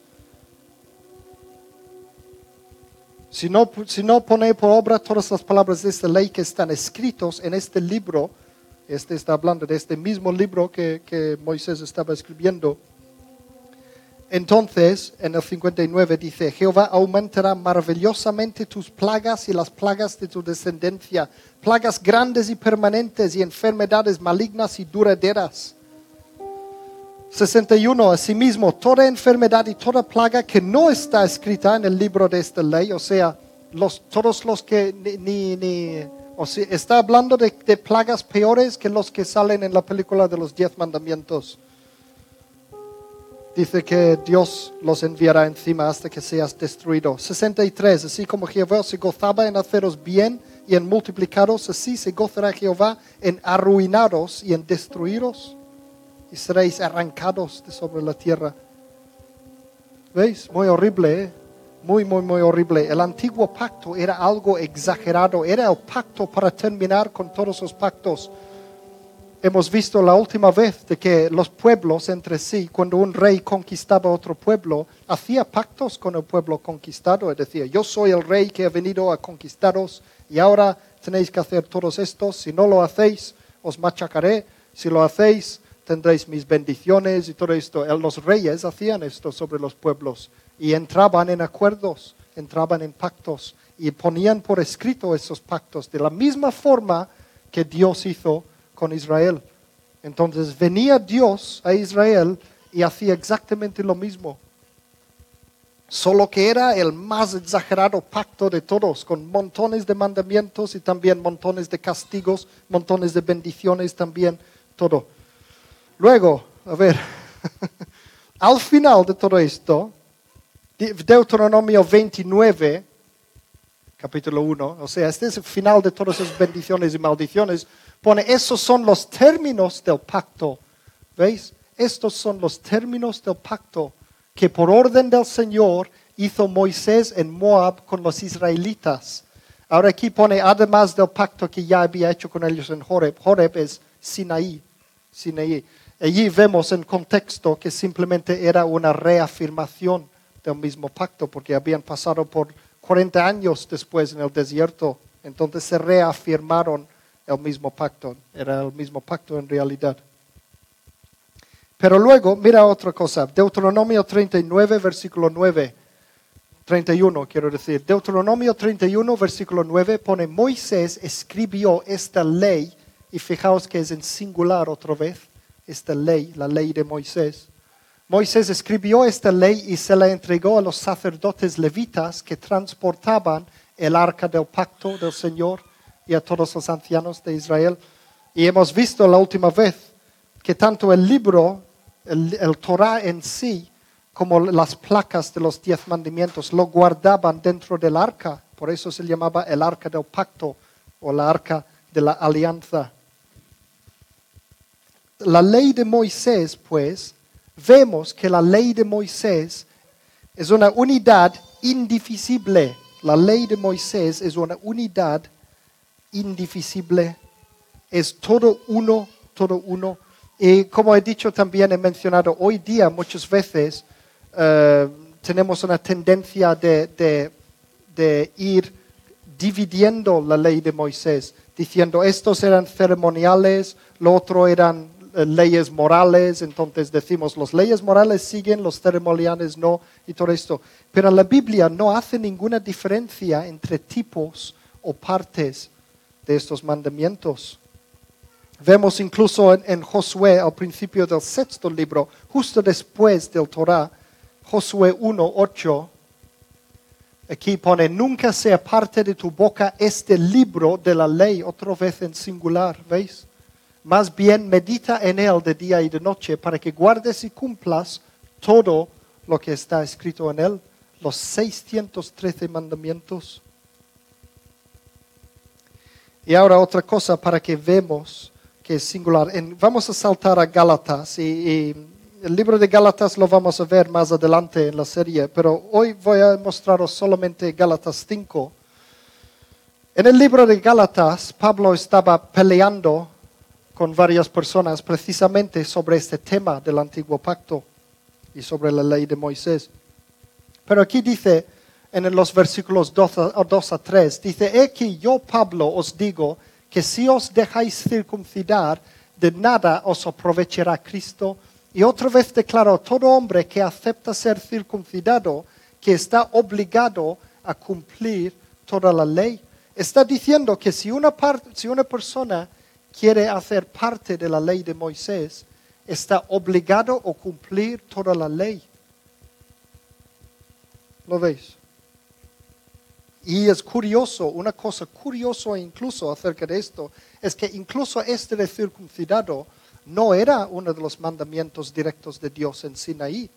Speaker 2: Si no, si no pone por obra todas las palabras de esta ley que están escritos en este libro, este está hablando de este mismo libro que, Moisés estaba escribiendo. Entonces, en el 59 dice, Jehová aumentará maravillosamente tus plagas y las plagas de tu descendencia, plagas grandes y permanentes y enfermedades malignas y duraderas. 61. Asimismo, toda enfermedad y toda plaga que no está escrita en el libro de esta ley, o sea, los, todos los que ni, ni o si está hablando de, plagas peores que los que salen en la película de los diez mandamientos. Dice que Dios los enviará encima hasta que seas destruido. 63. Así como Jehová se gozaba en haceros bien y en multiplicaros, así se gozará Jehová en arruinaros y en destruiros. Y seréis arrancados de sobre la tierra. ¿Veis? Muy horrible, ¿eh? muy, muy, muy horrible. El antiguo pacto era algo exagerado, era el pacto para terminar con todos los pactos. Hemos visto la última vez de que los pueblos entre sí, cuando un rey conquistaba otro pueblo, hacía pactos con el pueblo conquistado. Es decir, yo soy el rey que ha venido a conquistaros y ahora tenéis que hacer todos estos. Si no lo hacéis, os machacaré. Si lo hacéis, tendréis mis bendiciones y todo esto. Los reyes hacían esto sobre los pueblos y entraban en acuerdos, entraban en pactos y ponían por escrito esos pactos de la misma forma que Dios hizo con Israel. Entonces venía Dios a Israel y hacía exactamente lo mismo. Solo que era el más exagerado pacto de todos, con montones de mandamientos y también montones de castigos, montones de bendiciones también, todo. Luego, a ver, [LAUGHS] al final de todo esto, Deuteronomio 29, capítulo 1, o sea, este es el final de todas esas bendiciones y maldiciones, pone, esos son los términos del pacto. ¿Veis? Estos son los términos del pacto que por orden del Señor hizo Moisés en Moab con los israelitas. Ahora aquí pone, además del pacto que ya había hecho con ellos en Horeb, Horeb es Sinaí. Sinaí. Allí vemos en contexto que simplemente era una reafirmación del mismo pacto, porque habían pasado por 40 años después en el desierto, entonces se reafirmaron el mismo pacto, era el mismo pacto en realidad. Pero luego, mira otra cosa, Deuteronomio 39, versículo 9. 31, quiero decir. Deuteronomio 31, versículo 9, pone, Moisés escribió esta ley, y fijaos que es en singular otra vez, esta ley, la ley de Moisés. Moisés escribió esta ley y se la entregó a los sacerdotes levitas que transportaban el arca del pacto del Señor y a todos los ancianos de Israel. Y hemos visto la última vez que tanto el libro, el, el Torah en sí, como las placas de los diez mandamientos, lo guardaban dentro del arca. Por eso se llamaba el arca del pacto o la arca de la alianza. La ley de Moisés, pues, vemos que la ley de Moisés es una unidad indivisible. La ley de Moisés es una unidad indivisible. Es todo uno, todo uno. Y como he dicho también, he mencionado hoy día muchas veces, eh, tenemos una tendencia de, ir dividiendo la ley de Moisés, diciendo estos eran ceremoniales, lo otro eran eh, leyes morales, entonces decimos los leyes morales siguen, los ceremoniales no, y todo esto. Pero la Biblia no hace ninguna diferencia entre tipos o partes de estos mandamientos. Vemos incluso en, Josué, al principio del sexto libro, justo después del Torah, Josué 1.8, aquí pone, nunca sea parte de tu boca este libro de la ley, otra vez en singular, ¿veis? Más bien medita en él de día y de noche para que guardes y cumplas todo lo que está escrito en él, los 613 mandamientos. Y ahora otra cosa para que vemos que es singular. vamos a saltar a Gálatas y el libro de Gálatas lo vamos a ver más adelante en la serie, pero hoy voy a mostraros solamente Gálatas 5. En el libro de Gálatas, Pablo estaba peleando con varias personas precisamente sobre este tema del antiguo pacto y sobre la ley de Moisés. Pero aquí dice, en los versículos 2 a, 3, dice, aquí yo, Pablo, os digo que si os dejáis circuncidar, de nada os aprovechará Cristo y otra vez declaró, todo hombre que acepta ser circuncidado, que está obligado a cumplir toda la ley. Está diciendo que si una, si una persona quiere hacer parte de la ley de Moisés, está obligado a cumplir toda la ley. ¿Lo veis? Y es curioso, una cosa curiosa incluso acerca de esto, es que incluso este de circuncidado no era uno de los mandamientos directos de Dios en Sinaí.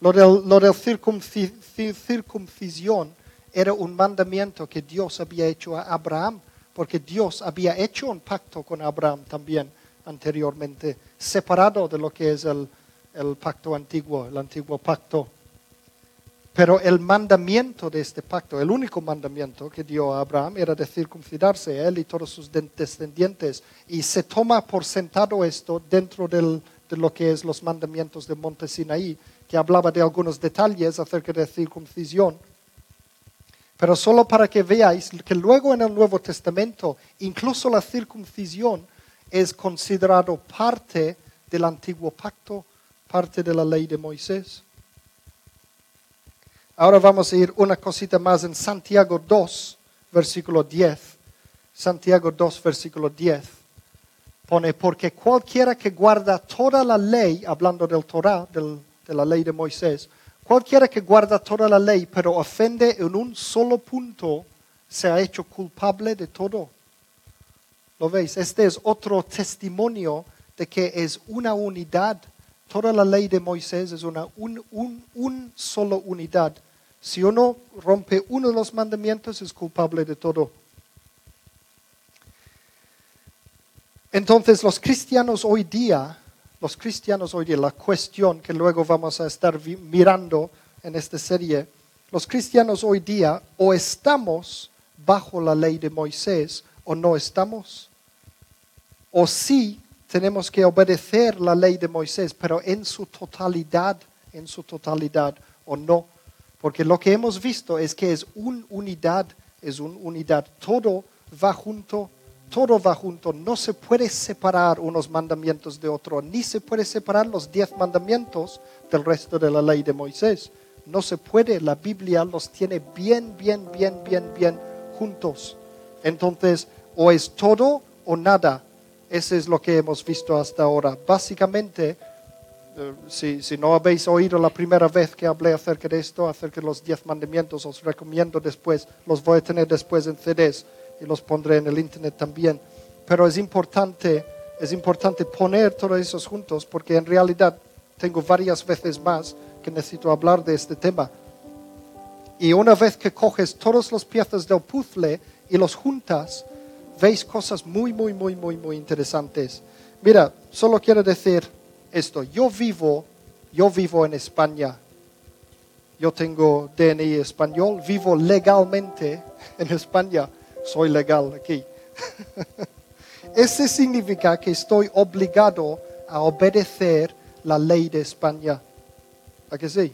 Speaker 2: Lo de lo circuncisión era un mandamiento que Dios había hecho a Abraham, porque Dios había hecho un pacto con Abraham también anteriormente, separado de lo que es el pacto antiguo, el antiguo pacto. Pero el mandamiento de este pacto, el único mandamiento que dio a Abraham era de circuncidarse, él y todos sus descendientes. Y se toma por sentado esto dentro de lo que es los mandamientos de Monte Sinaí, que hablaba de algunos detalles acerca de circuncisión. Pero solo para que veáis que luego en el Nuevo Testamento, incluso la circuncisión es considerado parte del antiguo pacto, parte de la ley de Moisés. Ahora vamos a ir una cosita más en Santiago 2, versículo 10. Santiago 2, versículo 10. Pone, porque cualquiera que guarda toda la ley, hablando del Torah, de la ley de Moisés, cualquiera que guarda toda la ley, pero ofende en un solo punto, se ha hecho culpable de todo. ¿Lo veis? Este es otro testimonio de que es una unidad. Toda la ley de Moisés es una un, solo unidad si uno rompe uno de los mandamientos, es culpable de todo. Entonces los cristianos hoy día, los cristianos hoy día, la cuestión que luego vamos a estar mirando en esta serie, los cristianos hoy día o estamos bajo la ley de Moisés o no estamos. O sí tenemos que obedecer la ley de Moisés, pero en su totalidad, en su totalidad o no. Porque lo que hemos visto es que es una unidad, es una unidad. Todo va junto, todo va junto. No se puede separar unos mandamientos de otros, ni se puede separar los diez mandamientos del resto de la ley de Moisés. No se puede. La Biblia los tiene bien, bien, bien, bien, bien juntos. Entonces, o es todo o nada. Ese es lo que hemos visto hasta ahora. Básicamente, eh, si, si, no habéis oído la primera vez que hablé acerca de esto, acerca de los diez mandamientos, os recomiendo después, los voy a tener después en CDs y los pondré en el internet también. Pero es importante, es importante poner todos esos juntos porque en realidad tengo varias veces más que necesito hablar de este tema. Y una vez que coges todas las piezas del puzzle y los juntas, veis cosas muy, muy, muy, muy, muy interesantes. Mira, solo quiero decir esto. Yo vivo, yo vivo en España. Yo tengo DNI español, vivo legalmente en España. Soy legal aquí. [LAUGHS] Ese significa que estoy obligado a obedecer la ley de España. ¿A que sí?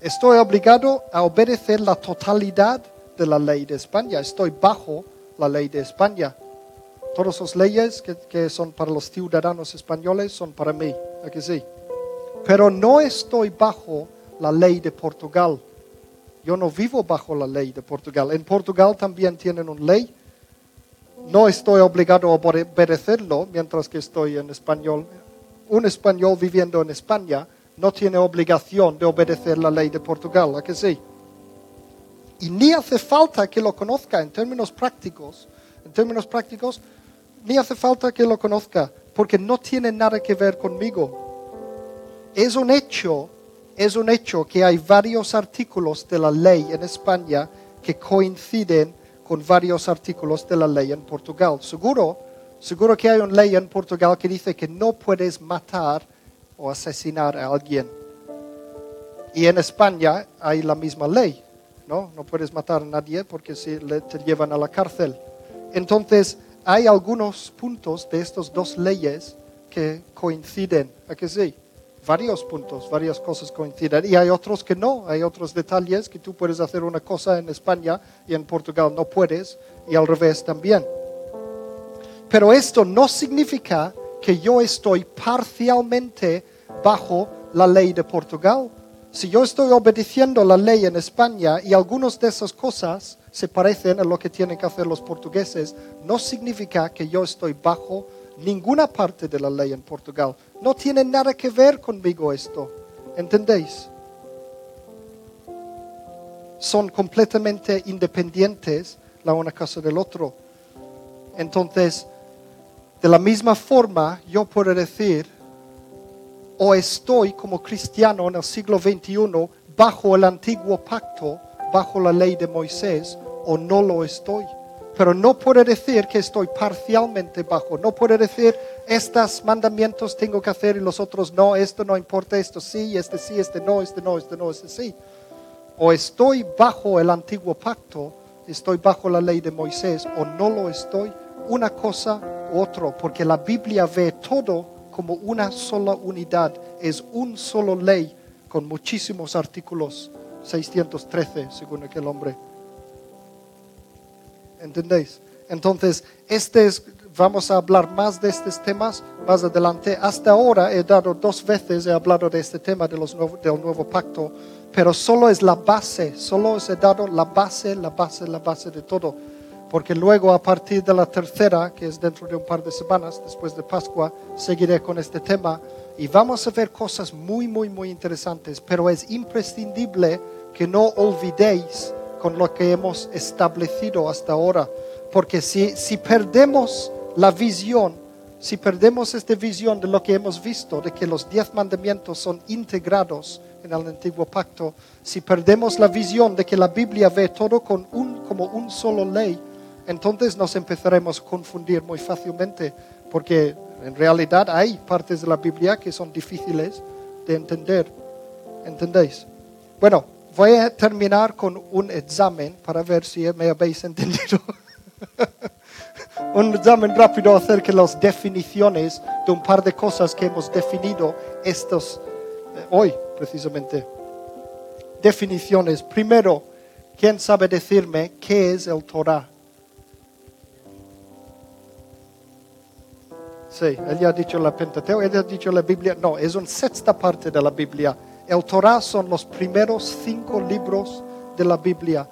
Speaker 2: Estoy obligado a obedecer la totalidad de la ley de España. Estoy bajo la ley de España. Todas las leyes que, son para los ciudadanos españoles son para mí. ¿A que sí? Pero no estoy bajo la ley de Portugal. Yo no vivo bajo la ley de Portugal. En Portugal también tienen una ley no estoy obligado a obedecerlo mientras que estoy en español. Un español viviendo en España no tiene obligación de obedecer la ley de Portugal, ¿a que sí? Y ni hace falta que lo conozca en términos prácticos. En términos prácticos, ni hace falta que lo conozca, porque no tiene nada que ver conmigo. Es un hecho, es un hecho que hay varios artículos de la ley en España que coinciden con varios artículos de la ley en Portugal. Seguro, seguro que hay una ley en Portugal que dice que no puedes matar o asesinar a alguien. Y en España hay la misma ley, ¿no? No puedes matar a nadie porque si te llevan a la cárcel. Entonces, hay algunos puntos de estas dos leyes que coinciden, ¿a que sí? varios puntos, varias cosas coinciden. Y hay otros que no, hay otros detalles que tú puedes hacer una cosa en España y en Portugal no puedes, y al revés también. Pero esto no significa que yo estoy parcialmente bajo la ley de Portugal. Si yo estoy obedeciendo la ley en España y algunas de esas cosas se parecen a lo que tienen que hacer los portugueses, no significa que yo estoy bajo ninguna parte de la ley en Portugal. No tiene nada que ver conmigo esto. ¿Entendéis? Son completamente independientes la una cosa del otro. Entonces, de la misma forma, yo puedo decir, o estoy como cristiano en el siglo XXI bajo el antiguo pacto, bajo la ley de Moisés, o no lo estoy pero no puede decir que estoy parcialmente bajo. No puede decir, estos mandamientos tengo que hacer y los otros no, esto no importa, esto sí, este sí, este no, este no, este no, este sí. O estoy bajo el antiguo pacto, estoy bajo la ley de Moisés, o no lo estoy, una cosa u otro, porque la Biblia ve todo como una sola unidad, es un solo ley con muchísimos artículos, 613 según aquel hombre. ¿entendéis? Entonces, este vamos a hablar más de estos temas más adelante. Hasta ahora he dado dos veces, he hablado de este tema de los del nuevo pacto, pero solo es la base, solo os he dado la base, la base, la base de todo. Porque luego a partir de la tercera, que es dentro de un par de semanas, después de Pascua, seguiré con este tema y vamos a ver cosas muy, muy, muy interesantes, pero es imprescindible que no olvidéis con lo que hemos establecido hasta ahora. Porque si, si perdemos la visión, si perdemos esta visión de lo que hemos visto, de que los diez mandamientos son integrados en el antiguo pacto, si perdemos la visión de que la Biblia ve todo con un, como un solo ley, entonces nos empezaremos a confundir muy fácilmente, porque en realidad hay partes de la Biblia que son difíciles de entender. ¿Entendéis? Bueno, voy a terminar con un examen para ver si me habéis [LAUGHS] entendido. un examen rápido acerca de las definiciones de un par de cosas que hemos definido estos eh, hoy precisamente. Definiciones. Primero, ¿quién sabe decirme qué es el Torah? Sí, él ha dicho la Pentateuco, él ha dicho la Biblia. No, es una sexta parte de la Biblia El Torah son los primeros cinco libros de la Biblia,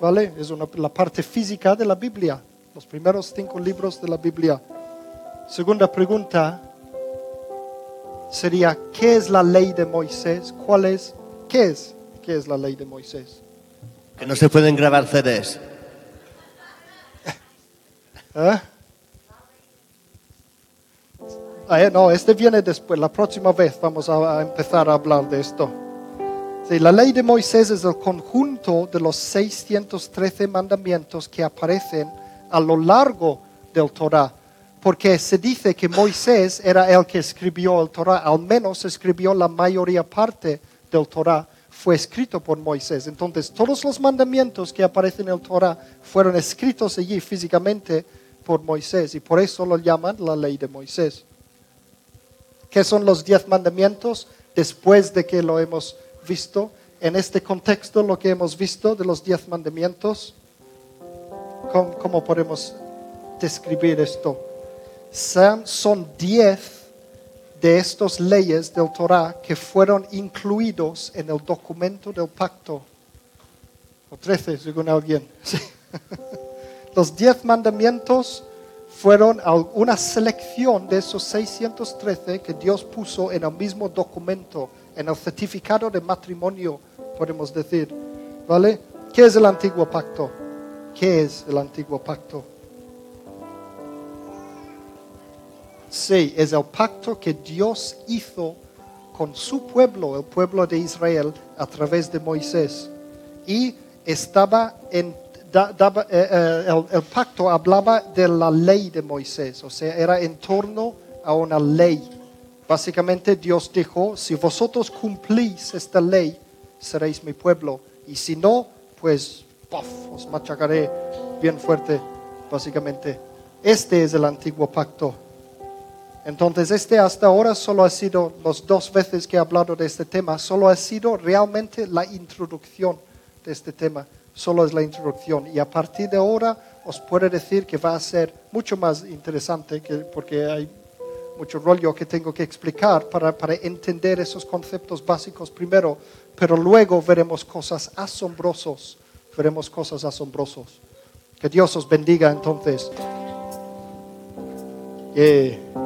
Speaker 2: ¿vale? Es una- la parte física de la Biblia, los primeros cinco libros de la Biblia. Segunda pregunta sería, ¿qué es la ley de Moisés? ¿Cuál es? ¿Qué es? ¿Qué es la ley de Moisés?
Speaker 3: Que no se pueden grabar CDs.
Speaker 2: ¿Eh? Ah, eh, no, este viene después. La próxima vez vamos a, empezar a hablar de esto. Sí, la ley de Moisés es el conjunto de los 613 mandamientos que aparecen a lo largo del Torah. Porque se dice que Moisés era el que escribió el Torah, al menos escribió la mayoría parte del Torah, fue escrito por Moisés. Entonces, todos los mandamientos que aparecen en el Torah fueron escritos allí físicamente por Moisés y por eso lo llaman la ley de Moisés. ¿Qué son los diez mandamientos después de que lo hemos visto? En este contexto, lo que hemos visto de los diez mandamientos, ¿cómo, cómo podemos describir esto? Son, diez de estas leyes del Torah que fueron incluidos en el documento del pacto. O trece, según alguien. [LAUGHS] Sí. Los diez mandamientos fueron una selección de esos 613 que Dios puso en el mismo documento, en el certificado de matrimonio, podemos decir. ¿Vale? ¿Qué es el antiguo pacto? ¿Qué es el antiguo pacto? Sí, es el pacto que Dios hizo con su pueblo, el pueblo de Israel, a través de Moisés. Y estaba en, eh, eh, el, el pacto hablaba de la ley de Moisés, o sea, era en torno a una ley. Básicamente Dios dijo, si vosotros cumplís esta ley, seréis mi pueblo. Y si no, pues, ¡puf! os machacaré bien fuerte, básicamente. Este es el antiguo pacto. Entonces, este hasta ahora solo ha sido, las dos veces que he hablado de este tema, solo ha sido realmente la introducción de este tema. Solo es la introducción. Y a partir de ahora os puedo decir que va a ser mucho más interesante, que, porque hay mucho rollo que tengo que explicar para, para entender esos conceptos básicos primero, pero luego veremos cosas asombrosas, veremos cosas asombrosas. Que Dios os bendiga entonces. Yeah.